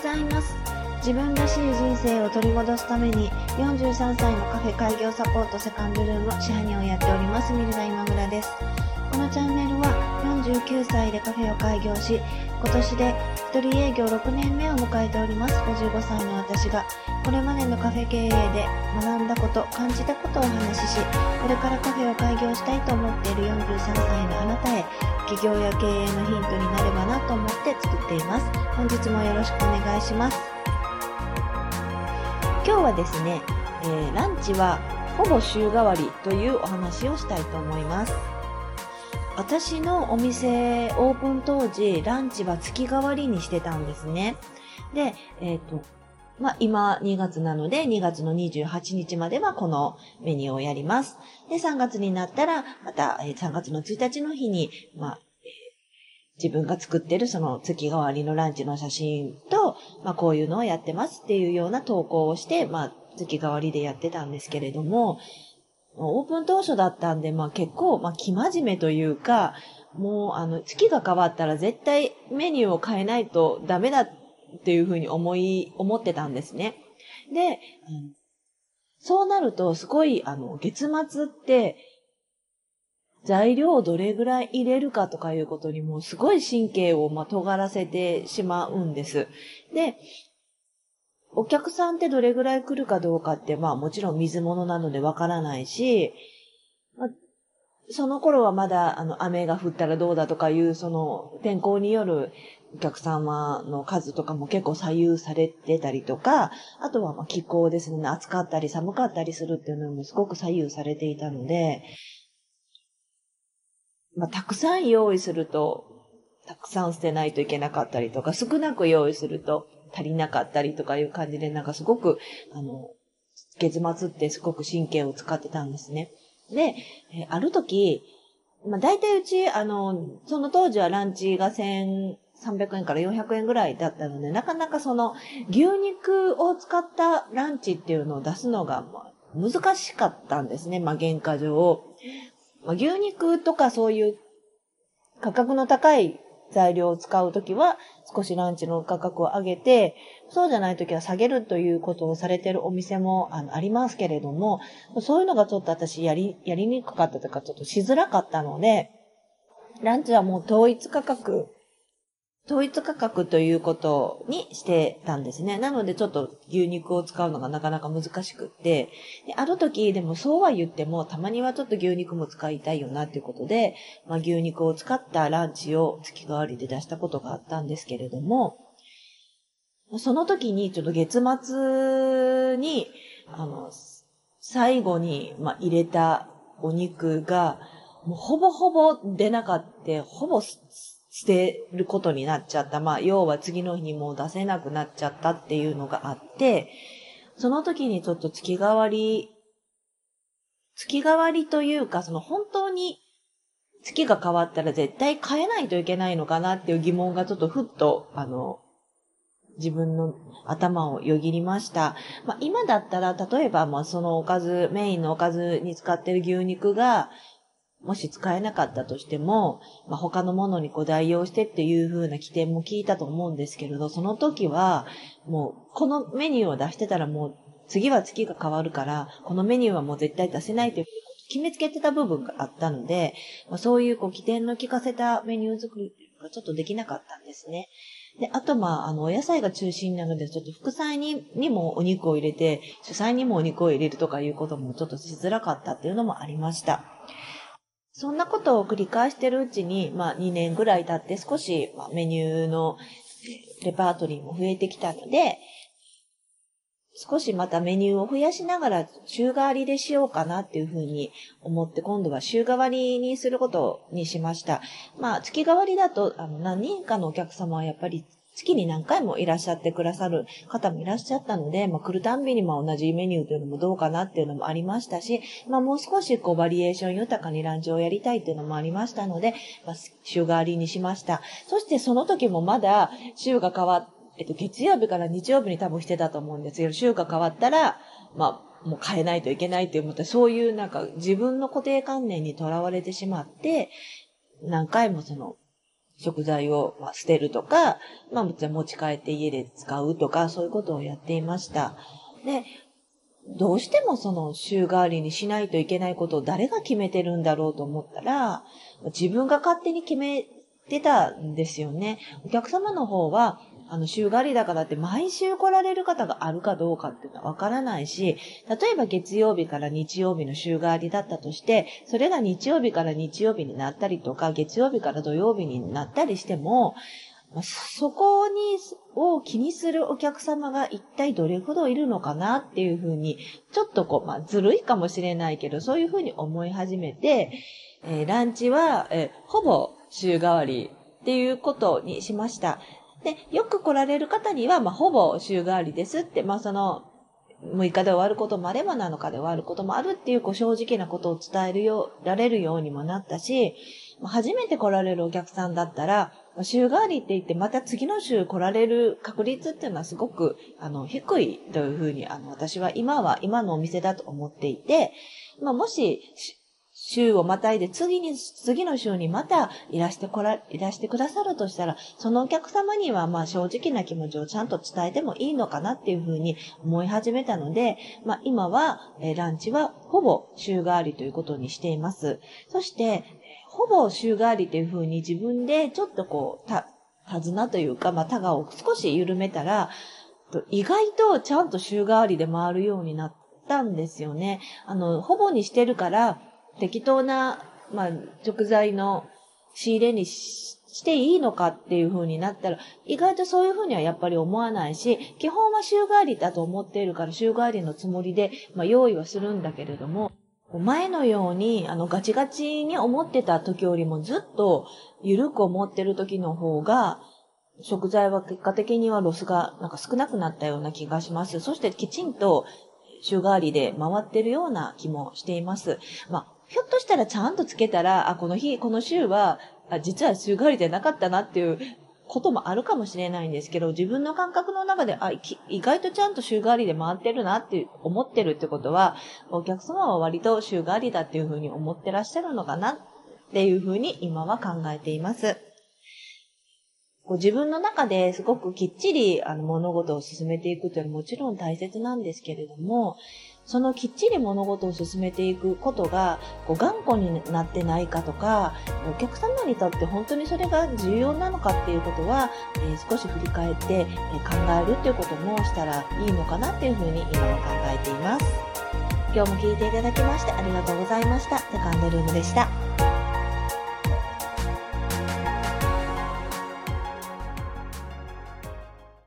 ざいます。自分らしい人生を取り戻すために43歳のカフェ開業サポートセカンドルーム支配人をやっておりますミルダ今村です。のチャンネルは49歳でカフェを開業し、今年で一人営業6年目を迎えております55歳の私が、これまでのカフェ経営で学んだこと、感じたことをお話しし、これからカフェを開業したいと思っている43歳のあなたへ、企業や経営のヒントになればなと思って作っています。本日もよろしくお願いします。今日はですね、えー、ランチはほぼ週替わりというお話をしたいと思います。私のお店オープン当時、ランチは月替わりにしてたんですね。で、えっ、ー、と、まあ、今2月なので、2月の28日まではこのメニューをやります。で、3月になったら、また、3月の1日の日に、まあ、自分が作ってるその月替わりのランチの写真と、まあ、こういうのをやってますっていうような投稿をして、まあ、月替わりでやってたんですけれども、オープン当初だったんで、まあ結構、まあ生真面目というか、もうあの、月が変わったら絶対メニューを変えないとダメだっていうふうに思い、思ってたんですね。で、そうなるとすごい、あの、月末って、材料をどれぐらい入れるかとかいうことにもすごい神経をま尖らせてしまうんです。で、お客さんってどれぐらい来るかどうかって、まあもちろん水物なのでわからないし、まあ、その頃はまだあの雨が降ったらどうだとかいう、その天候によるお客様の数とかも結構左右されてたりとか、あとはまあ気候ですね、暑かったり寒かったりするっていうのもすごく左右されていたので、まあたくさん用意すると、たくさん捨てないといけなかったりとか、少なく用意すると、足りなかったりとかいう感じで、なんかすごく、あの、月末ってすごく神経を使ってたんですね。で、えある時、まあ大体うち、あの、その当時はランチが1300円から400円ぐらいだったので、なかなかその牛肉を使ったランチっていうのを出すのがま難しかったんですね。まあ原価上。まあ、牛肉とかそういう価格の高い材料を使うときは、少しランチの価格を上げて、そうじゃないときは下げるということをされているお店もあのありますけれども、そういうのがちょっと私やり、やりにくかったというか、ちょっとしづらかったので、ランチはもう統一価格統一価格ということにしてたんですね。なのでちょっと牛肉を使うのがなかなか難しくって、である時でもそうは言ってもたまにはちょっと牛肉も使いたいよなっていうことで、まあ、牛肉を使ったランチを月替わりで出したことがあったんですけれども、その時にちょっと月末に、あの、最後に、まあ、入れたお肉が、もうほぼほぼ出なかった、ほぼ捨てることになっちゃった。まあ、要は次の日にもう出せなくなっちゃったっていうのがあって、その時にちょっと月替わり、月替わりというか、その本当に月が変わったら絶対変えないといけないのかなっていう疑問がちょっとふっと、あの、自分の頭をよぎりました。まあ、今だったら、例えば、ま、そのおかず、メインのおかずに使ってる牛肉が、もし使えなかったとしても、まあ、他のものにこう代用してっていう風な起点も聞いたと思うんですけれど、その時は、もう、このメニューを出してたらもう、次は月が変わるから、このメニューはもう絶対出せないという決めつけてた部分があったので、まあ、そういうこう起点の効かせたメニュー作りがちょっとできなかったんですね。で、あと、まあ、あの、お野菜が中心なので、ちょっと副菜ににもお肉を入れて、主菜にもお肉を入れるとかいうこともちょっとしづらかったっていうのもありました。そんなことを繰り返してるうちに、まあ2年ぐらい経って少し、まあ、メニューのレパートリーも増えてきたので、少しまたメニューを増やしながら週替わりでしようかなっていうふうに思って今度は週替わりにすることにしました。まあ月替わりだとあの何人かのお客様はやっぱり月に何回もいらっしゃってくださる方もいらっしゃったので、まあ、来るたんびにまあ同じメニューというのもどうかなっていうのもありましたし、まあ、もう少しこうバリエーション豊かにランチをやりたいっていうのもありましたので、まあ、週替わりにしました。そしてその時もまだ週が変わっえっと、月曜日から日曜日に多分してたと思うんですけど、週が変わったら、まあ、もう変えないといけないって思って、そういうなんか自分の固定観念にとらわれてしまって、何回もその食材を捨てるとか、まあ、持ち帰って家で使うとか、そういうことをやっていました。で、どうしてもその週替わりにしないといけないことを誰が決めてるんだろうと思ったら、自分が勝手に決めてたんですよね。お客様の方は、あの、週替わりだからって毎週来られる方があるかどうかっていうのはわからないし、例えば月曜日から日曜日の週替わりだったとして、それが日曜日から日曜日になったりとか、月曜日から土曜日になったりしても、そこに、を気にするお客様が一体どれほどいるのかなっていうふうに、ちょっとこう、まあ、ずるいかもしれないけど、そういうふうに思い始めて、えー、ランチは、えー、ほぼ週替わりっていうことにしました。で、よく来られる方には、まあ、ほぼ週替わりですって、まあ、その、6日で終わることもあれば7日で終わることもあるっていう、こう、正直なことを伝えるよう、られるようにもなったし、初めて来られるお客さんだったら、週替わりって言って、また次の週来られる確率っていうのはすごく、あの、低いというふうに、あの、私は今は、今のお店だと思っていて、まあ、もし、週をまたいで次に、次の週にまたいらしてこら、いらしてくださるとしたら、そのお客様にはまあ正直な気持ちをちゃんと伝えてもいいのかなっていうふうに思い始めたので、まあ今は、えランチはほぼ週替わりということにしています。そして、ほぼ週替わりというふうに自分でちょっとこう、た、手綱というか、まあ、タガを少し緩めたら、意外とちゃんと週替わりで回るようになったんですよね。あの、ほぼにしてるから、適当な、まあ、食材の仕入れにしていいのかっていう風になったら、意外とそういう風にはやっぱり思わないし、基本は週替わりだと思っているから週替わりのつもりで、まあ、用意はするんだけれども、前のように、あの、ガチガチに思ってた時よりもずっと緩く思ってる時の方が、食材は結果的にはロスがなんか少なくなったような気がします。そしてきちんと週替わりで回ってるような気もしています。まあ、ひょっとしたらちゃんとつけたら、あ、この日、この週は、あ実は週替わりじゃなかったなっていうこともあるかもしれないんですけど、自分の感覚の中で、あ、意外とちゃんと週替わりで回ってるなって思ってるってことは、お客様は割と週替わりだっていうふうに思ってらっしゃるのかなっていうふうに今は考えています。こう自分の中ですごくきっちりあの物事を進めていくというのはもちろん大切なんですけれども、そのきっちり物事を進めていくことがこう頑固になってないかとか、お客様にとって本当にそれが重要なのかっていうことは、えー、少し振り返って、え考えるっていうこともしたらいいのかなっていうふうに今は考えています。今日も聞いていただきましてありがとうございました。セカンドルームでした。